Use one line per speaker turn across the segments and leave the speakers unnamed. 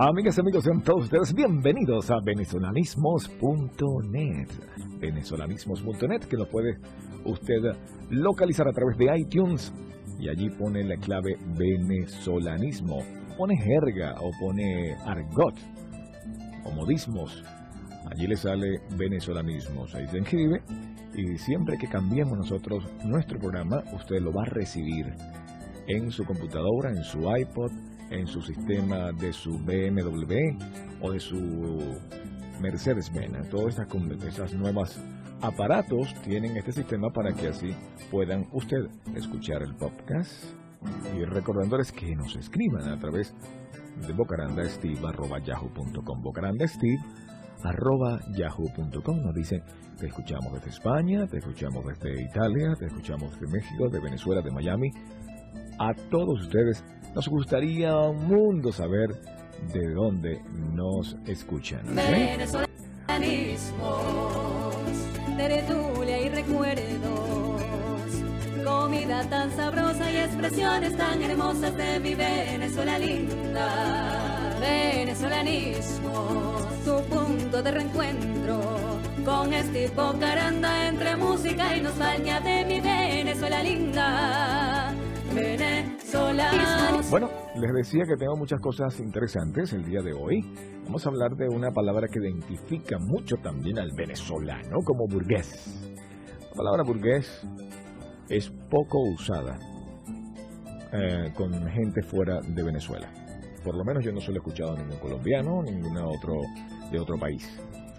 Amigas y amigos, sean todos ustedes bienvenidos a venezolanismos.net. Venezolanismos.net que lo puede usted localizar a través de iTunes y allí pone la clave venezolanismo. Pone jerga o pone argot o modismos. Allí le sale venezolanismos. Ahí se inscribe y siempre que cambiemos nosotros nuestro programa, usted lo va a recibir en su computadora, en su iPod, en su sistema de su BMW o de su Mercedes-Benz. Todas estas, esas nuevas aparatos tienen este sistema para que así puedan usted escuchar el podcast y recordándoles que nos escriban a través de bocarandasteve.yahoo.com bocarandasteve.yahoo.com nos dicen te escuchamos desde España, te escuchamos desde Italia, te escuchamos desde México, de Venezuela, de Miami a todos ustedes nos gustaría un mundo saber de dónde nos escuchan.
Venezolanismos, tertulia y recuerdos, comida tan sabrosa y expresiones tan hermosas de mi Venezuela linda. Venezolanismos, tu punto de reencuentro con este Caranda entre música y nostalgia de mi Venezuela linda.
Bueno, les decía que tengo muchas cosas interesantes el día de hoy. Vamos a hablar de una palabra que identifica mucho también al venezolano como burgués. La palabra burgués es poco usada eh, con gente fuera de Venezuela. Por lo menos yo no solo he escuchado a ningún colombiano, ningún otro de otro país.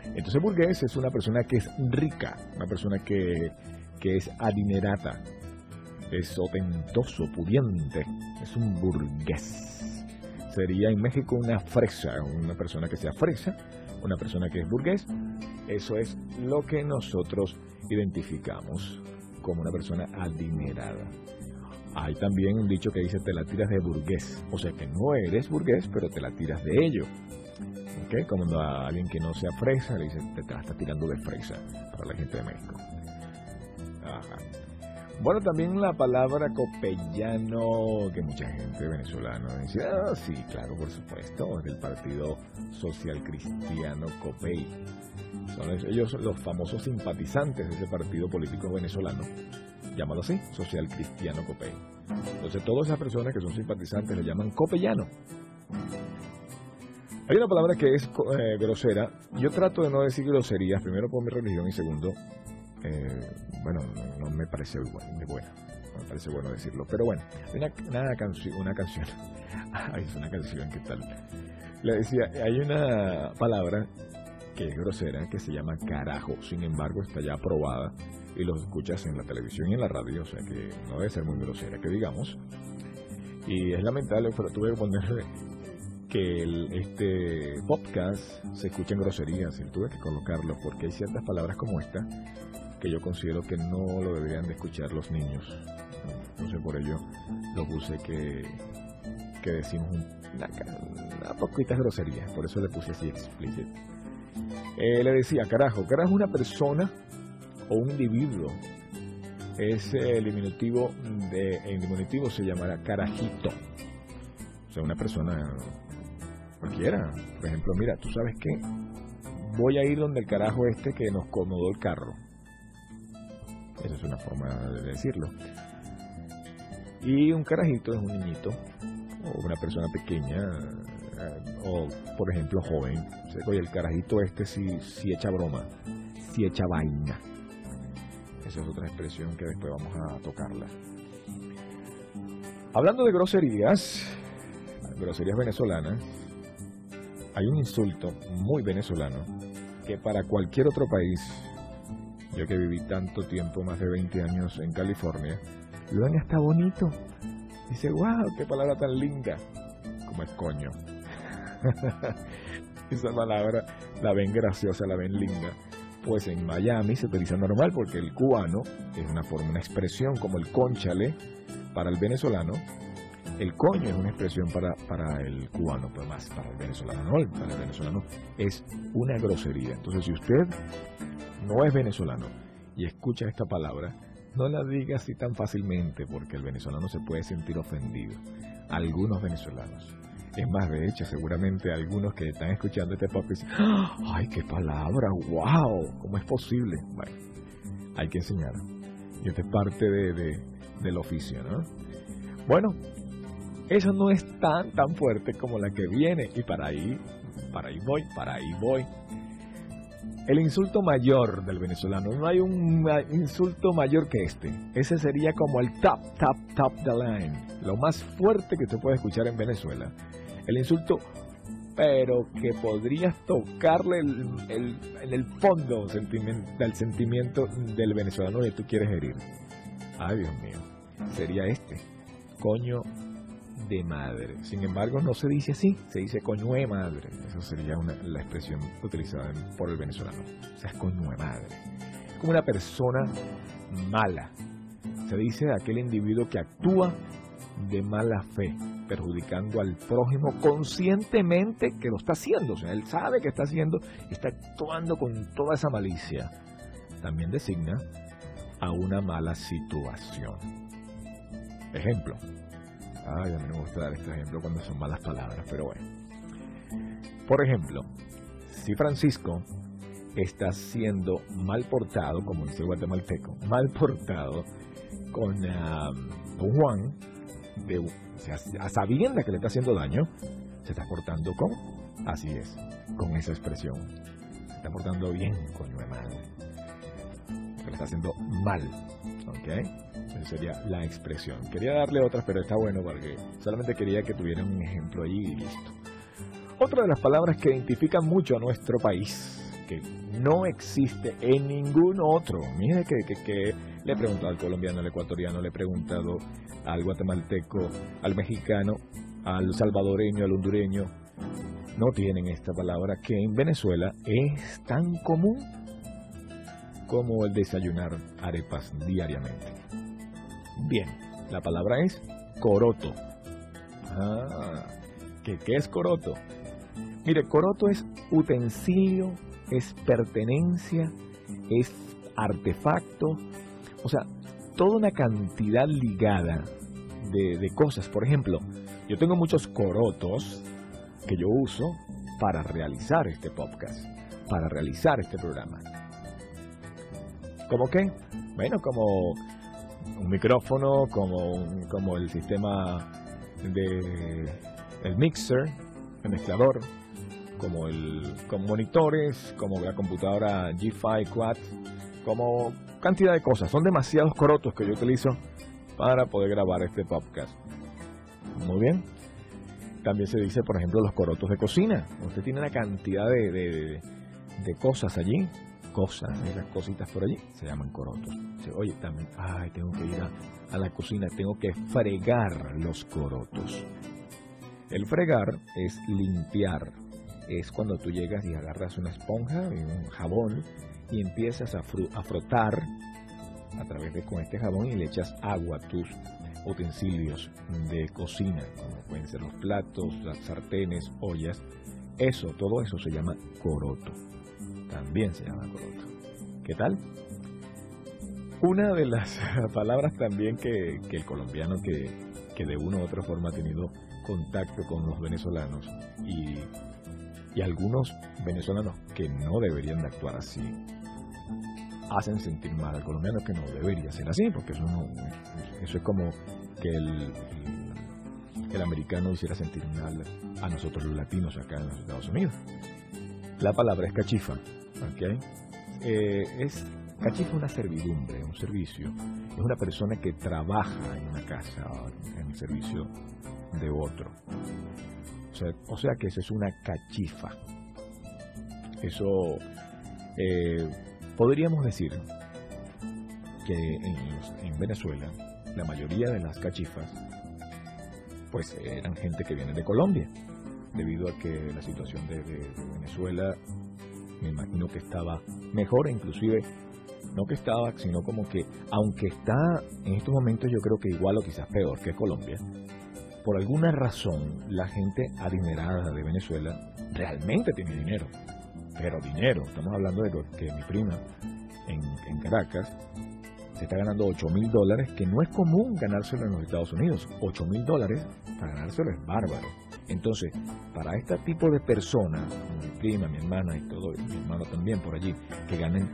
Entonces burgués es una persona que es rica, una persona que, que es adinerata, es ostentoso, pudiente, es un burgués. Sería en México una fresa, una persona que sea fresa, una persona que es burgués. Eso es lo que nosotros identificamos como una persona adinerada. Hay también un dicho que dice te la tiras de burgués, o sea que no eres burgués, pero te la tiras de ello. ¿Ok? Como a alguien que no sea fresa, le dice te, te la estás tirando de fresa para la gente de México. Ajá. Bueno, también la palabra copellano, que mucha gente venezolana dice, ah, sí, claro, por supuesto, es del Partido Social Cristiano Copey. Son ellos los famosos simpatizantes de ese partido político venezolano, llámalo así, Social Cristiano Copey. Entonces, todas esas personas que son simpatizantes le llaman copellano. Hay una palabra que es eh, grosera. Yo trato de no decir groserías, primero por mi religión y segundo eh, bueno, no, me parece de buena, me parece bueno decirlo, pero bueno, hay una, una, canci- una canción, es una canción, ¿qué tal? Le decía, hay una palabra que es grosera, que se llama carajo, sin embargo está ya aprobada y lo escuchas en la televisión y en la radio, o sea que no debe ser muy grosera, que digamos, y es lamentable, tuve que ponerle que el- este podcast se escucha en groserías y tuve que colocarlo porque hay ciertas palabras como esta que yo considero que no lo deberían de escuchar los niños. Entonces por ello lo puse que, que decimos un- una, una poquita grosería, por eso le puse así explícito. Eh, le decía, carajo, carajo una persona o un individuo. Es diminutivo de, el diminutivo se llamará carajito. O sea, una persona cualquiera. Por ejemplo, mira, tú sabes qué, voy a ir donde el carajo este que nos acomodó el carro. Esa es una forma de decirlo. Y un carajito es un niñito o una persona pequeña eh, o, por ejemplo, joven. Oye, el carajito este sí, sí echa broma, sí echa vaina. Esa es otra expresión que después vamos a tocarla. Hablando de groserías, groserías venezolanas, hay un insulto muy venezolano que para cualquier otro país yo que viví tanto tiempo, más de 20 años en California, ven hasta bonito. Dice, wow, qué palabra tan linda. Como es coño. esa palabra la ven graciosa, la ven linda. Pues en Miami se utiliza normal porque el cubano es una forma, una expresión como el conchale para el venezolano. El coño es una expresión para, para el cubano, pero más para el venezolano, no, para el venezolano es una grosería. Entonces, si usted no es venezolano y escucha esta palabra, no la diga así tan fácilmente porque el venezolano se puede sentir ofendido. Algunos venezolanos. Es más, de hecho, seguramente algunos que están escuchando este podcast dicen, ¡Ah! ¡ay, qué palabra! ¡Wow! ¿Cómo es posible? Bueno, hay que enseñar. Y esto es parte de, del oficio, ¿no? Bueno, eso no es tan, tan fuerte como la que viene. Y para ahí, para ahí voy, para ahí voy. El insulto mayor del venezolano, no hay un insulto mayor que este. Ese sería como el top, top, top the line. Lo más fuerte que usted puede escuchar en Venezuela. El insulto, pero que podrías tocarle en el fondo del sentimiento del venezolano que tú quieres herir. Ay, Dios mío. Sería este. Coño de madre. Sin embargo, no se dice así, se dice coño madre. Esa sería la expresión utilizada por el venezolano. O sea, es coño madre. Como una persona mala. Se dice aquel individuo que actúa de mala fe, perjudicando al prójimo conscientemente que lo está haciendo. O sea, él sabe que está haciendo está actuando con toda esa malicia. También designa a una mala situación. Ejemplo, Ay, a mí me gusta dar este ejemplo cuando son malas palabras, pero bueno. Por ejemplo, si Francisco está siendo mal portado, como dice el guatemalteco, mal portado con Juan, de, o a sabienda que le está haciendo daño, se está portando con, así es, con esa expresión. Se está portando bien, coño de madre. Que le está haciendo mal, ¿ok? sería la expresión. Quería darle otras, pero está bueno porque solamente quería que tuvieran un ejemplo ahí y listo. Otra de las palabras que identifican mucho a nuestro país, que no existe en ningún otro. Mire que, le he preguntado al colombiano, al ecuatoriano, le he preguntado al guatemalteco, al mexicano, al salvadoreño, al hondureño. No tienen esta palabra que en Venezuela es tan común como el desayunar arepas diariamente. Bien, la palabra es coroto. Ah, ¿qué, ¿qué es coroto? Mire, coroto es utensilio, es pertenencia, es artefacto, o sea, toda una cantidad ligada de, de, cosas. Por ejemplo, yo tengo muchos corotos que yo uso para realizar este podcast, para realizar este programa. ¿Cómo qué? Bueno, como un micrófono, como, como el sistema de el mixer, el mezclador, como el con monitores, como la computadora G5 Quad, como cantidad de cosas. Son demasiados corotos que yo utilizo para poder grabar este podcast. Muy bien. También se dice, por ejemplo, los corotos de cocina. Usted tiene una cantidad de, de, de cosas allí cosas, esas cositas por allí, se llaman corotos. Oye, también, ay, tengo que ir a, la cocina, tengo que fregar los corotos. El fregar es limpiar, es cuando tú llegas y agarras una esponja y un jabón y empiezas a, a frotar a través de con este jabón y le echas agua a tus utensilios de cocina, como pueden ser los platos, las sartenes, ollas. Eso, todo eso se llama coroto también se llama coroto. ¿Qué tal? Una de las palabras también que, el colombiano que, que, de una u otra forma ha tenido contacto con los venezolanos y, y algunos venezolanos que no deberían de actuar así, hacen sentir mal al colombiano que no debería ser así, porque eso, no, eso es como que el, el, americano hiciera sentir mal a nosotros los latinos acá en los Estados Unidos. La palabra es cachifa. ¿Okay? Eh, es cachifa una servidumbre, un servicio. Es una persona que trabaja en una casa, en el servicio de otro. O sea, que eso es una cachifa. Eso eh, podríamos decir que en, en, Venezuela la mayoría de las cachifas pues eran gente que viene de Colombia. debido a que la situación de Venezuela me imagino que estaba mejor, inclusive no que estaba, sino como que aunque está en estos momentos yo creo que igual o quizás peor que Colombia, por alguna razón la gente adinerada de Venezuela realmente tiene dinero, pero dinero, estamos hablando de que mi prima en Caracas se está ganando 8 mil dólares, que no es común ganárselo en los Estados Unidos. 8 mil dólares para ganárselo es bárbaro. Entonces, para este tipo de personas, mi prima, mi hermana y todo, mi hermano también por allí, que ganen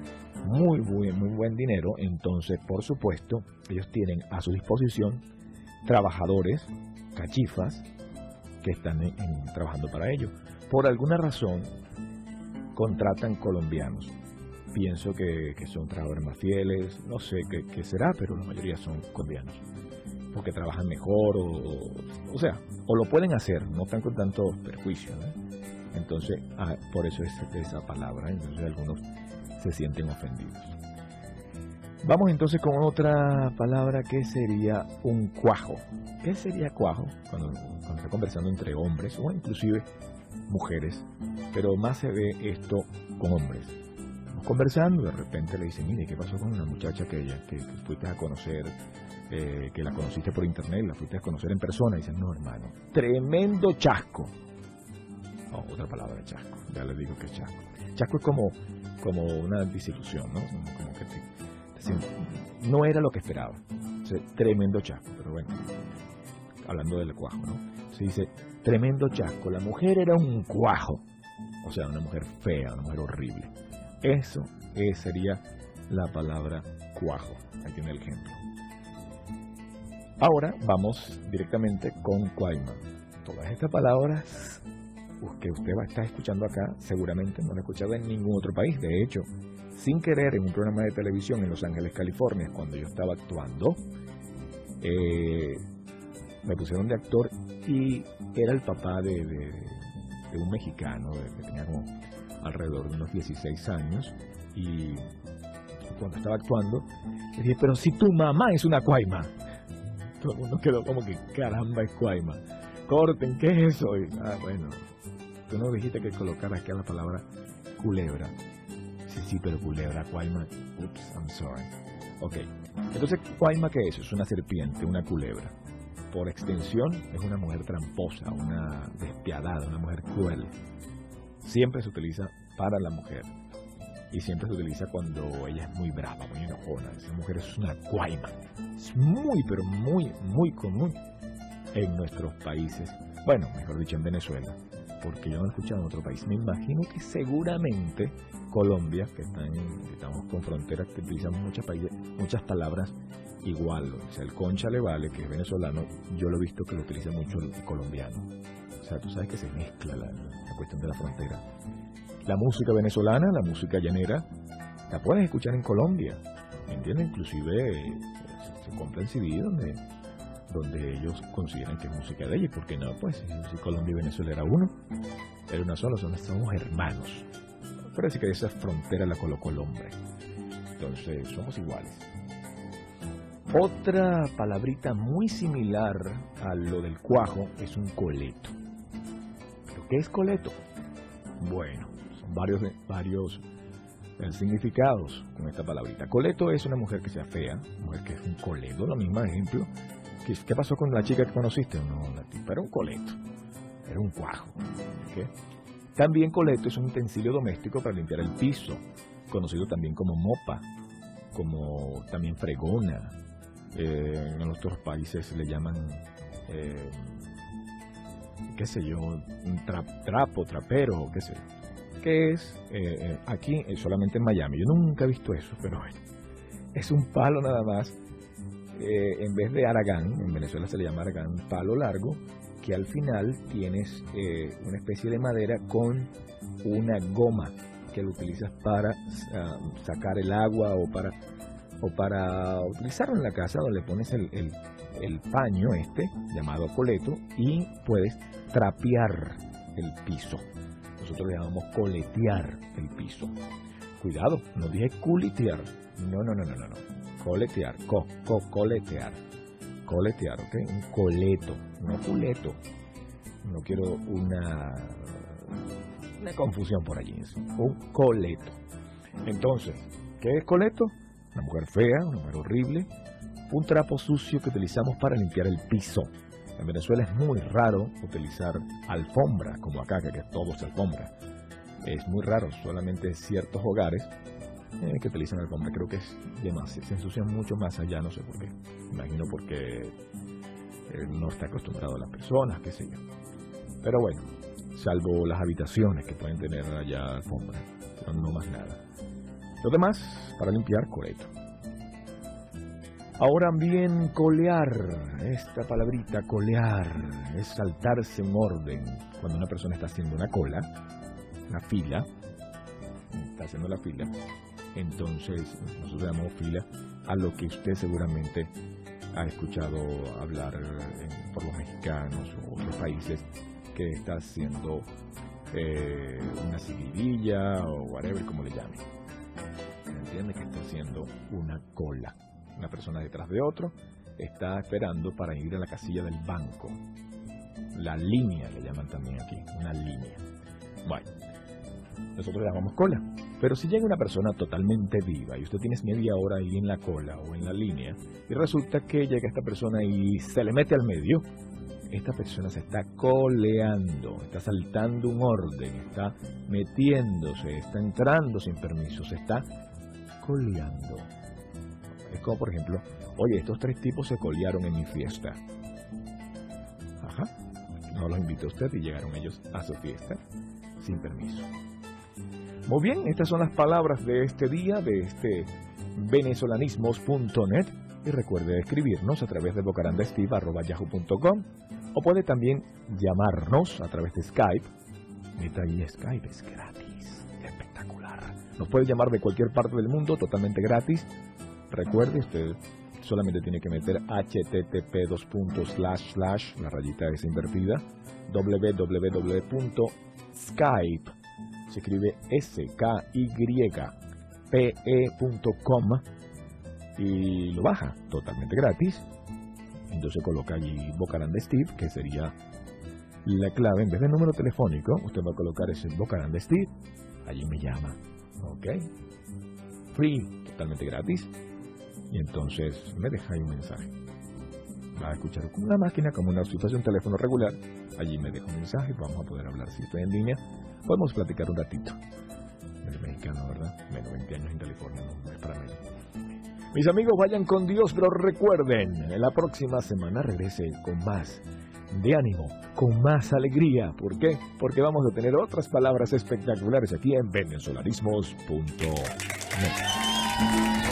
muy buen, muy buen dinero, entonces, por supuesto, ellos tienen a su disposición trabajadores, cachifas, que están trabajando para ellos. Por alguna razón, contratan colombianos. Pienso que, son trabajadores más fieles, no sé qué será, pero la mayoría son colombianos. Porque trabajan mejor, o, o, sea, o lo pueden hacer, no están con tanto perjuicio. ¿no? Entonces, ah, por eso es esa palabra, entonces algunos se sienten ofendidos. Vamos entonces con otra palabra que sería un cuajo. ¿Qué sería cuajo? Cuando, cuando está conversando entre hombres o inclusive mujeres, pero más se ve esto con hombres. Conversando, de repente le dicen, mire, ¿qué pasó con una muchacha que, que, que fuiste a conocer, eh, que la conociste por internet, la fuiste a conocer en persona? Y dicen, no, hermano, tremendo chasco. Oh, otra palabra, chasco, ya les digo que es chasco. Chasco es como, como una desilusión, ¿no? Como que te- te no era lo que esperaba. Tremendo chasco, pero bueno, hablando del cuajo, ¿no? Se dice, tremendo chasco, la mujer era un cuajo, o sea, una mujer fea, una mujer horrible. Eso eh, sería la palabra cuajo. Ahí tiene el ejemplo. Ahora vamos directamente con cuaima. Todas estas palabras que usted va a estar escuchando acá, seguramente no la ha escuchado en ningún otro país. De hecho, sin querer, en un programa de televisión en Los Ángeles, California, cuando yo estaba actuando, eh, me pusieron de actor y era el papá de, de- un mexicano que tenía como alrededor de unos 16 años y cuando estaba actuando le dije, pero si tu mamá es una cuaima. Todo el mundo quedó como que caramba es cuaima. Corten, ¿qué es eso? Y, ah, bueno, tú no dijiste que colocara aquí la palabra culebra. Sí, sí, pero culebra, cuaima. Ups, I'm sorry. Ok. Entonces, cuaima, ¿qué es? Es una serpiente, una culebra. Por extensión, es una mujer tramposa, una despiadada, una mujer cruel. Siempre se utiliza para la mujer. Y siempre se utiliza cuando ella es muy brava, muy enojona. Esa mujer es una cuaima. Es muy, pero muy, muy común en nuestros países. Bueno, mejor dicho, en Venezuela. Porque yo no he escuchado en otro país. Me imagino que seguramente Colombia, que estamos con fronteras que utilizan muchas, muchas palabras igual. O sea, el concha le vale, que es venezolano, yo lo he visto que lo utiliza mucho el colombiano. O sea, tú sabes que se mezcla la, cuestión de la frontera. La música venezolana, la música llanera, la puedes escuchar en Colombia. ¿Me entiendes? Inclusive eh, se, se compran CD donde, donde ellos consideran que es música de ellos. ¿Por qué no? Pues si, Colombia y Venezuela era uno, era una sola, son, somos hermanos. Parece que esa frontera la colocó el hombre. Entonces, somos iguales. Otra palabrita muy similar a lo del cuajo es un coleto. ¿Pero qué es coleto? Bueno, son varios, varios eh, significados con esta palabrita. Coleto es una mujer que sea fea, mujer que es un coleto, lo mismo ejemplo. ¿Qué, pasó con la chica que conociste? No, la tipa era un coleto, era un cuajo. También coleto es un utensilio doméstico para limpiar el piso, conocido también como mopa, como también fregona. Eh, en otros países le llaman, eh, qué sé yo, un tra- trapo, trapero, qué sé yo. Que es, eh, eh, aquí eh, solamente en Miami, yo nunca he visto eso, pero es un palo nada más. en vez de aragán, en Venezuela se le llama aragán, palo largo, que al final tienes eh, una especie de madera con una goma que lo utilizas para ah, sacar el agua o para o para utilizarlo en la casa donde le pones el- el paño este llamado coleto y puedes trapear el piso. Nosotros le llamamos coletear el piso. Cuidado, no dije culitear. No, no, no, no, no, no. Coletear, co, co, coletear. Coletear, ¿ok? Un coleto, no culeto. no quiero una, una confusión por allí. Un coleto. Entonces, ¿qué es coleto? Una mujer fea, una mujer horrible, un trapo sucio que utilizamos para limpiar el piso. En Venezuela es muy raro utilizar alfombra, como acá, que todo es alfombra. Es muy raro, solamente ciertos hogares eh, que utilizan alfombra. Creo que es demasiado, se ensucian mucho más allá, no sé por qué. Imagino porque eh, no está acostumbrado a las personas, qué sé yo. Pero bueno, salvo las habitaciones que pueden tener allá alfombra, no más nada. Lo demás, para limpiar, coleto. Ahora bien, colear, esta palabrita colear, es saltarse un orden. Cuando una persona está haciendo una cola, una fila, está haciendo la fila, entonces nosotros llamamos fila a lo que usted seguramente ha escuchado hablar por los mexicanos o otros países que está haciendo eh, una seguidilla o whatever como le llame. ¿Entiende? Que está haciendo una cola una persona detrás de otro, está esperando para ir a la casilla del banco. La línea le llaman también aquí, una línea. Bueno, nosotros le llamamos cola. Pero si llega una persona totalmente viva y usted tiene media hora ahí en la cola o en la línea y resulta que llega esta persona y se le mete al medio, esta persona se está coleando, está saltando un orden, está metiéndose, está entrando sin permiso, se está coleando. Como, por ejemplo, oye, estos tres tipos se colearon en mi fiesta. Ajá. No los invitó usted y llegaron ellos a su fiesta sin permiso. Muy bien, estas son las palabras de este día, de este venezolanismos.net. Y recuerde escribirnos a través de bocarandesteve.yahoo.com o puede también llamarnos a través de Skype. Meta ahí Skype, es gratis, espectacular. Nos puede llamar de cualquier parte del mundo, totalmente gratis. Recuerde, usted solamente tiene que meter http dos puntos slash slash, la rayita es invertida, www.skype, se escribe s k y lo baja totalmente gratis. Entonces coloca allí Bocarán de Steve, que sería la clave. En vez del número telefónico, usted va a colocar ese Bocarán de Steve. Allí me llama. ¿Ok? Free, totalmente gratis y entonces me ahí un mensaje. Va a escuchar con una máquina como una situación teléfono regular. Allí me deja un mensaje, vamos a poder hablar si estoy en línea. Podemos platicar un ratito. Es mexicano, ¿verdad? Menos 20 años en California, no, es para mí. Mis amigos, vayan con Dios, pero recuerden, en la próxima semana regrese con más de ánimo, con más alegría. ¿Por qué? Porque vamos a tener otras palabras espectaculares aquí en venezolarismos.net.